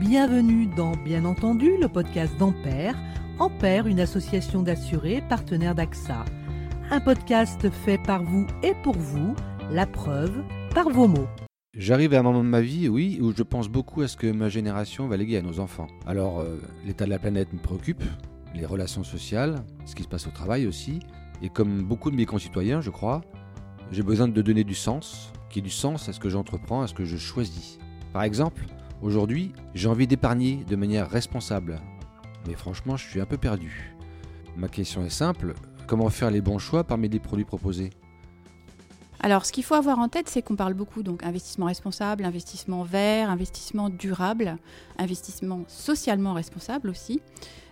Bienvenue dans Bien entendu, le podcast d'Ampère. Ampère, une association d'assurés partenaire d'AXA. Un podcast fait par vous et pour vous, la preuve par vos mots. J'arrive à un moment de ma vie, oui, où je pense beaucoup à ce que ma génération va léguer à nos enfants. Alors, euh, l'état de la planète me préoccupe, les relations sociales, ce qui se passe au travail aussi. Et comme beaucoup de mes concitoyens, je crois, j'ai besoin de donner du sens, qui ait du sens à ce que j'entreprends, à ce que je choisis. Par exemple, aujourd'hui, j'ai envie d'épargner de manière responsable. Mais franchement, je suis un peu perdu. Ma question est simple, comment faire les bons choix parmi les produits proposés? Alors, ce qu'il faut avoir en tête, c'est qu'on parle beaucoup donc investissement responsable, investissement vert, investissement durable, investissement socialement responsable aussi.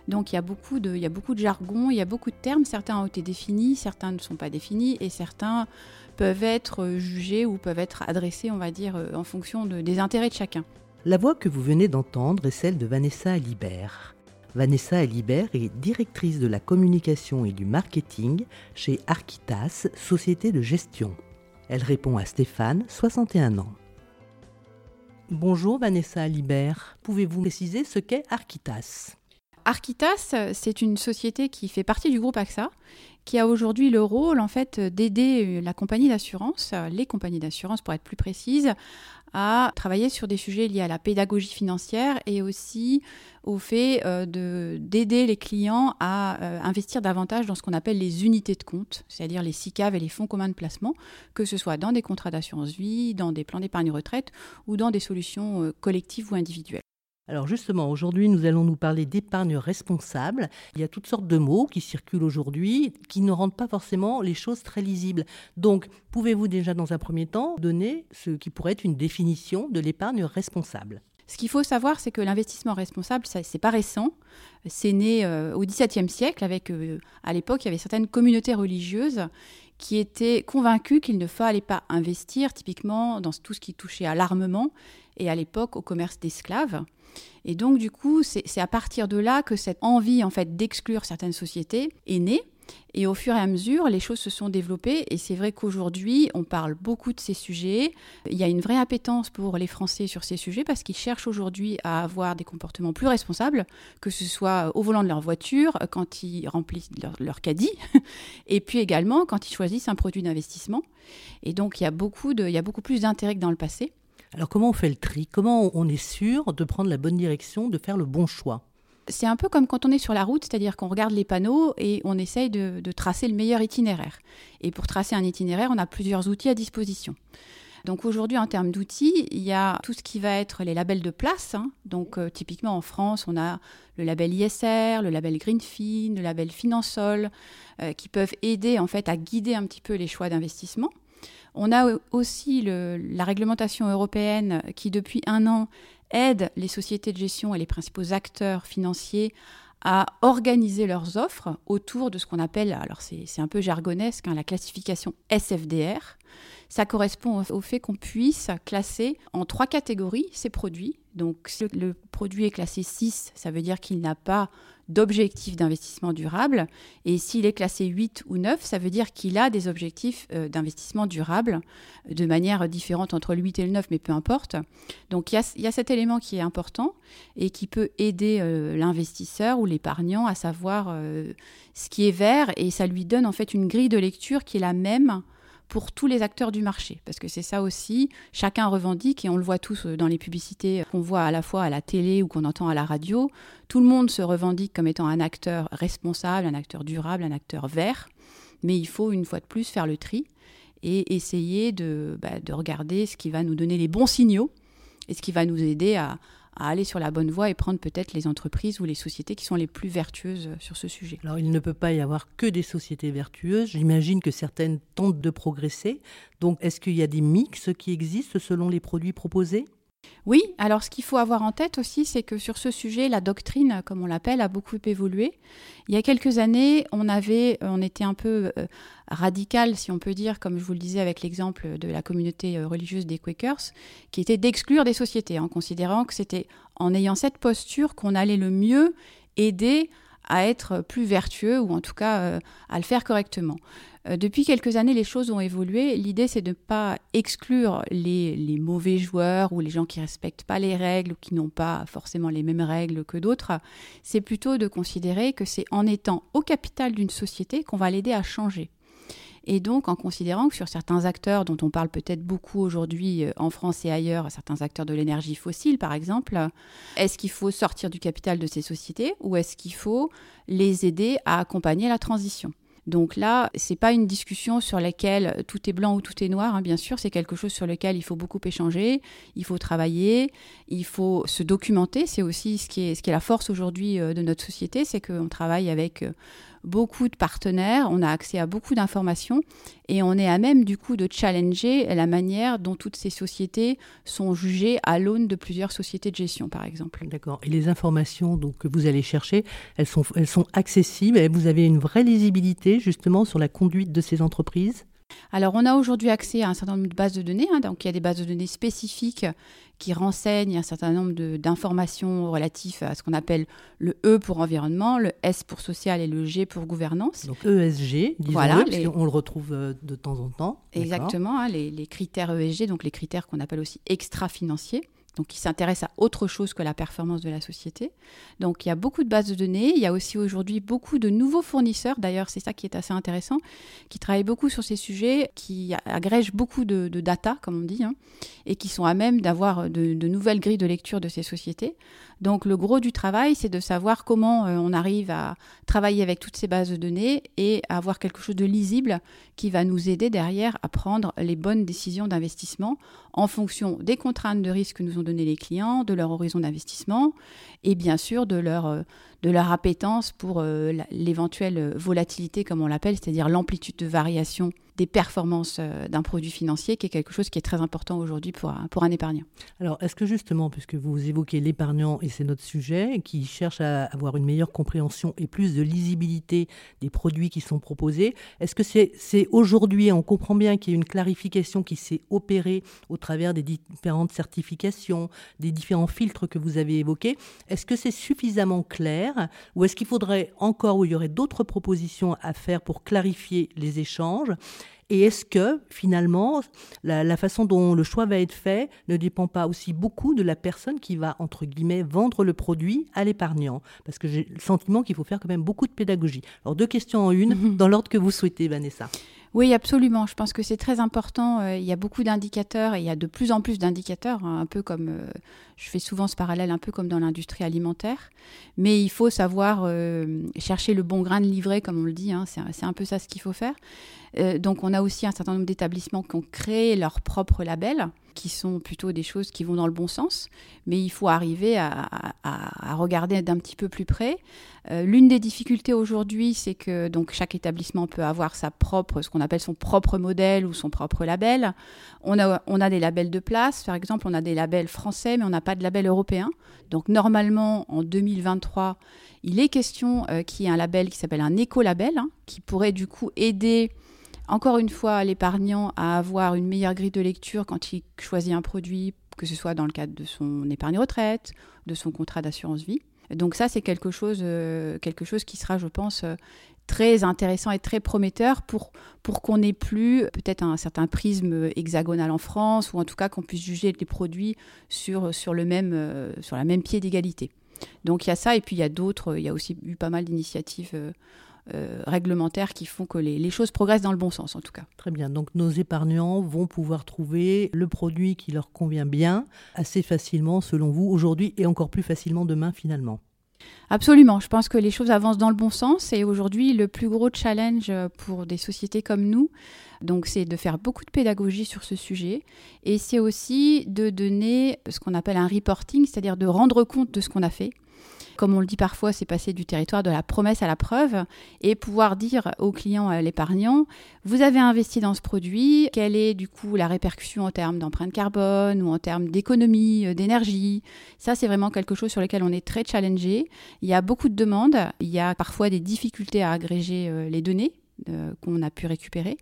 Donc, il y a beaucoup de, jargon, il y a beaucoup de termes. Certains ont été définis, certains ne sont pas définis, et certains peuvent être jugés ou peuvent être adressés, on va dire, en fonction des intérêts de chacun. La voix que vous venez d'entendre est celle de Vanessa Alibert. Vanessa Alibert est directrice de la communication et du marketing chez Arquitas, société de gestion. Elle répond à Stéphane, 61 ans. Bonjour Vanessa Alibert, pouvez-vous préciser ce qu'est Arquitas? Arquitas, c'est une société qui fait partie du groupe AXA, qui a aujourd'hui le rôle en fait d'aider la compagnie d'assurance, les compagnies d'assurance pour être plus précises, à travailler sur des sujets liés à la pédagogie financière et aussi au fait euh, d'aider les clients à euh, investir davantage dans ce qu'on appelle les unités de compte, c'est-à-dire les SICAV et les fonds communs de placement, que ce soit dans des contrats d'assurance vie, dans des plans d'épargne retraite ou dans des solutions euh, collectives ou individuelles. Alors justement, aujourd'hui, nous allons nous parler d'épargne responsable. Il y a toutes sortes de mots qui circulent aujourd'hui qui ne rendent pas forcément les choses très lisibles. Donc, pouvez-vous déjà dans un premier temps donner ce qui pourrait être une définition de l'épargne responsable? Ce qu'il faut savoir, c'est que l'investissement responsable, ce n'est pas récent. C'est né euh, au XVIIe siècle avec, euh, à l'époque, il y avait certaines communautés religieuses qui étaient convaincus qu'il ne fallait pas investir typiquement dans tout ce qui touchait à l'armement et à l'époque au commerce d'esclaves. Et donc du coup, c'est à partir de là que cette envie en fait d'exclure certaines sociétés est née. Et au fur et à mesure, les choses se sont développées. Et c'est vrai qu'aujourd'hui, on parle beaucoup de ces sujets. Il y a une vraie appétence pour les Français sur ces sujets parce qu'ils cherchent aujourd'hui à avoir des comportements plus responsables, que ce soit au volant de leur voiture, quand ils remplissent leur, caddie, et puis également quand ils choisissent un produit d'investissement. Et donc, il y a beaucoup, de, il y a beaucoup plus d'intérêt que dans le passé. Alors, comment on fait le tri? Comment on est sûr de prendre la bonne direction, de faire le bon choix? C'est un peu comme quand on est sur la route, c'est-à-dire qu'on regarde les panneaux et on essaye de, tracer le meilleur itinéraire. Et pour tracer un itinéraire, on a plusieurs outils à disposition. Donc aujourd'hui, en termes d'outils, il y a tout ce qui va être les labels de place. Hein. Donc euh, typiquement en France, on a le label ISR, le label Greenfin, le label Finansol, euh, qui peuvent aider en fait à guider un petit peu les choix d'investissement. On a aussi la réglementation européenne qui depuis un an aide les sociétés de gestion et les principaux acteurs financiers à organiser leurs offres autour de ce qu'on appelle, alors c'est un peu jargonesque, hein, la classification SFDR. Ça correspond au fait qu'on puisse classer en trois catégories ces produits. Donc si le produit est classé 6, ça veut dire qu'il n'a pas d'objectifs d'investissement durable. Et s'il est classé 8 ou 9, ça veut dire qu'il a des objectifs euh, d'investissement durable de manière différente entre le 8 et le 9, mais peu importe. Donc il y a, cet élément qui est important et qui peut aider euh, l'investisseur ou l'épargnant à savoir euh, ce qui est vert et ça lui donne en fait une grille de lecture qui est la même pour tous les acteurs du marché. Parce que c'est ça aussi, chacun revendique, et on le voit tous euh, dans les publicités qu'on voit à la fois à la télé ou qu'on entend à la radio, tout le monde se revendique comme étant un acteur responsable, un acteur durable, un acteur vert. Mais il faut une fois de plus faire le tri et essayer de, bah, de regarder ce qui va nous donner les bons signaux et ce qui va nous aider à, à aller sur la bonne voie et prendre peut-être les entreprises ou les sociétés qui sont les plus vertueuses sur ce sujet. Alors il ne peut pas y avoir que des sociétés vertueuses. J'imagine que certaines tentent de progresser. Donc est-ce qu'il y a des mix qui existent selon les produits proposés? Oui, alors ce qu'il faut avoir en tête aussi, c'est que sur ce sujet, la doctrine, comme on l'appelle, a beaucoup évolué. Il y a quelques années, on avait, on était un peu euh, radical, si on peut dire, comme je vous le disais avec l'exemple de la communauté euh, religieuse des Quakers, qui était d'exclure des sociétés, en considérant que c'était en ayant cette posture qu'on allait le mieux aider à être plus vertueux ou en tout cas euh, à le faire correctement. Euh, depuis quelques années, les choses ont évolué. L'idée, c'est de ne pas exclure les, mauvais joueurs ou les gens qui ne respectent pas les règles ou qui n'ont pas forcément les mêmes règles que d'autres. C'est plutôt de considérer que c'est en étant au capital d'une société qu'on va l'aider à changer. Et donc, en considérant que sur certains acteurs dont on parle peut-être beaucoup aujourd'hui euh, en France et ailleurs, certains acteurs de l'énergie fossile par exemple, est-ce qu'il faut sortir du capital de ces sociétés ou est-ce qu'il faut les aider à accompagner la transition? Donc là, c'est pas une discussion sur laquelle tout est blanc ou tout est noir, hein, bien sûr, c'est quelque chose sur lequel il faut beaucoup échanger, il faut travailler, il faut se documenter. C'est aussi ce qui est, ce qui est la force aujourd'hui euh, de notre société, c'est qu'on travaille avec euh, beaucoup de partenaires, on a accès à beaucoup d'informations et on est à même du coup de challenger la manière dont toutes ces sociétés sont jugées à l'aune de plusieurs sociétés de gestion par exemple. D'accord. Et les informations donc, que vous allez chercher, elles sont, elles sont accessibles et vous avez une vraie lisibilité justement sur la conduite de ces entreprises? Alors, on a aujourd'hui accès à un certain nombre de bases de données. Hein. donc, il y a des bases de données spécifiques qui renseignent un certain nombre d'informations relatives à ce qu'on appelle le E pour environnement, le S pour social et le G pour gouvernance. Donc ESG, disons voilà, on le retrouve euh, de temps en temps. Exactement, hein, les, les, critères ESG, donc les critères qu'on appelle aussi extra-financiers donc qui s'intéresse à autre chose que la performance de la société. Donc il y a beaucoup de bases de données, il y a aussi aujourd'hui beaucoup de nouveaux fournisseurs, d'ailleurs c'est ça qui est assez intéressant, qui travaillent beaucoup sur ces sujets, qui agrègent beaucoup de, data, comme on dit, hein, et qui sont à même d'avoir de, de, nouvelles grilles de lecture de ces sociétés. Donc le gros du travail, c'est de savoir comment euh, on arrive à travailler avec toutes ces bases de données et à avoir quelque chose de lisible qui va nous aider derrière à prendre les bonnes décisions d'investissement en fonction des contraintes de risque que nous ont donné les clients, de leur horizon d'investissement et bien sûr de leur, euh, de leur appétence pour euh, l'éventuelle volatilité, comme on l'appelle, c'est-à-dire l'amplitude de variation des performances euh, d'un produit financier, qui est quelque chose qui est très important aujourd'hui pour, pour un épargnant. Alors, est-ce que justement, puisque vous évoquez l'épargnant, et c'est notre sujet, qui cherche à avoir une meilleure compréhension et plus de lisibilité des produits qui sont proposés, est-ce que c'est aujourd'hui, on comprend bien qu'il y a une clarification qui s'est opérée au travers des différentes certifications, des différents filtres que vous avez évoqués, est-ce que c'est suffisamment clair ou est-ce qu'il faudrait encore, ou il y aurait d'autres propositions à faire pour clarifier les échanges et est-ce que finalement, la, façon dont le choix va être fait ne dépend pas aussi beaucoup de la personne qui va, entre guillemets, vendre le produit à l'épargnant? Parce que j'ai le sentiment qu'il faut faire quand même beaucoup de pédagogie. Alors deux questions en une, dans l'ordre que vous souhaitez, Vanessa. Oui, absolument. Je pense que c'est très important. Euh, il y a beaucoup d'indicateurs et il y a de plus en plus d'indicateurs, hein, un peu comme, euh, je fais souvent ce parallèle, un peu comme dans l'industrie alimentaire. Mais il faut savoir euh, chercher le bon grain de livret, comme on le dit. Hein. c'est un peu ça ce qu'il faut faire. donc on a aussi un certain nombre d'établissements qui ont créé leur propre label qui sont plutôt des choses qui vont dans le bon sens, mais il faut arriver à, regarder d'un petit peu plus près. Euh, l'une des difficultés aujourd'hui, c'est que donc chaque établissement peut avoir sa propre, ce qu'on appelle son propre modèle ou son propre label. On a, on a des labels de place, par exemple, on a des labels français, mais on n'a pas de label européen. Donc normalement, en 2023, il est question euh, qu'il y ait un label qui s'appelle un écolabel, hein, qui pourrait du coup aider encore une fois, l'épargnant à avoir une meilleure grille de lecture quand il choisit un produit, que ce soit dans le cadre de son épargne retraite, de son contrat d'assurance vie. Donc ça, c'est quelque chose, euh, quelque chose qui sera, je pense, euh, très intéressant et très prometteur pour, pour qu'on n'ait plus peut-être un certain prisme hexagonal en France, ou en tout cas qu'on puisse juger les produits sur, sur, le même, euh, sur la même pied d'égalité. Donc il y a ça, et puis il y a d'autres, il y a aussi eu pas mal d'initiatives euh, réglementaires qui font que les, choses progressent dans le bon sens en tout cas. Très bien, donc nos épargnants vont pouvoir trouver le produit qui leur convient bien assez facilement selon vous aujourd'hui et encore plus facilement demain finalement. Absolument, je pense que les choses avancent dans le bon sens et aujourd'hui le plus gros challenge pour des sociétés comme nous, donc c'est de faire beaucoup de pédagogie sur ce sujet et c'est aussi de donner ce qu'on appelle un reporting, c'est-à-dire de rendre compte de ce qu'on a fait comme on le dit parfois, c'est passer du territoire de la promesse à la preuve et pouvoir dire au client, à l'épargnant, vous avez investi dans ce produit, quelle est du coup la répercussion en termes d'empreinte carbone ou en termes d'économie, euh, d'énergie? Ça, c'est vraiment quelque chose sur lequel on est très challengé. Il y a beaucoup de demandes, il y a parfois des difficultés à agréger euh, les données euh, qu'on a pu récupérer.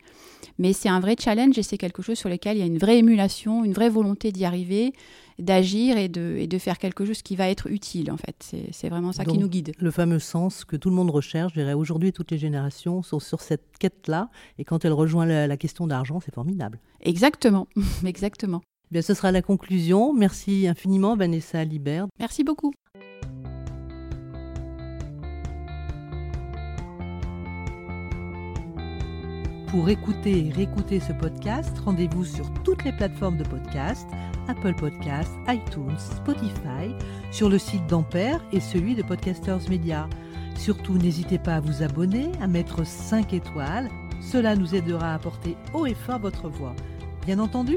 Mais c'est un vrai challenge et c'est quelque chose sur lequel il y a une vraie émulation, une vraie volonté d'y arriver d'agir et de, et de faire quelque chose qui va être utile, en fait. C'est vraiment ça qui nous guide. Le fameux sens que tout le monde recherche, je dirais aujourd'hui, toutes les générations sont sur cette quête-là, et quand elle rejoint la, question d'argent, c'est formidable. Exactement, exactement. Bien, ce sera la conclusion. Merci infiniment, Vanessa Libert. Merci beaucoup. Pour écouter et réécouter ce podcast, rendez-vous sur toutes les plateformes de podcast, Apple Podcasts, iTunes, Spotify, sur le site d'Ampère et celui de Podcasters Media. Surtout, n'hésitez pas à vous abonner, à mettre 5 étoiles. Cela nous aidera à porter haut et fort votre voix. Bien entendu,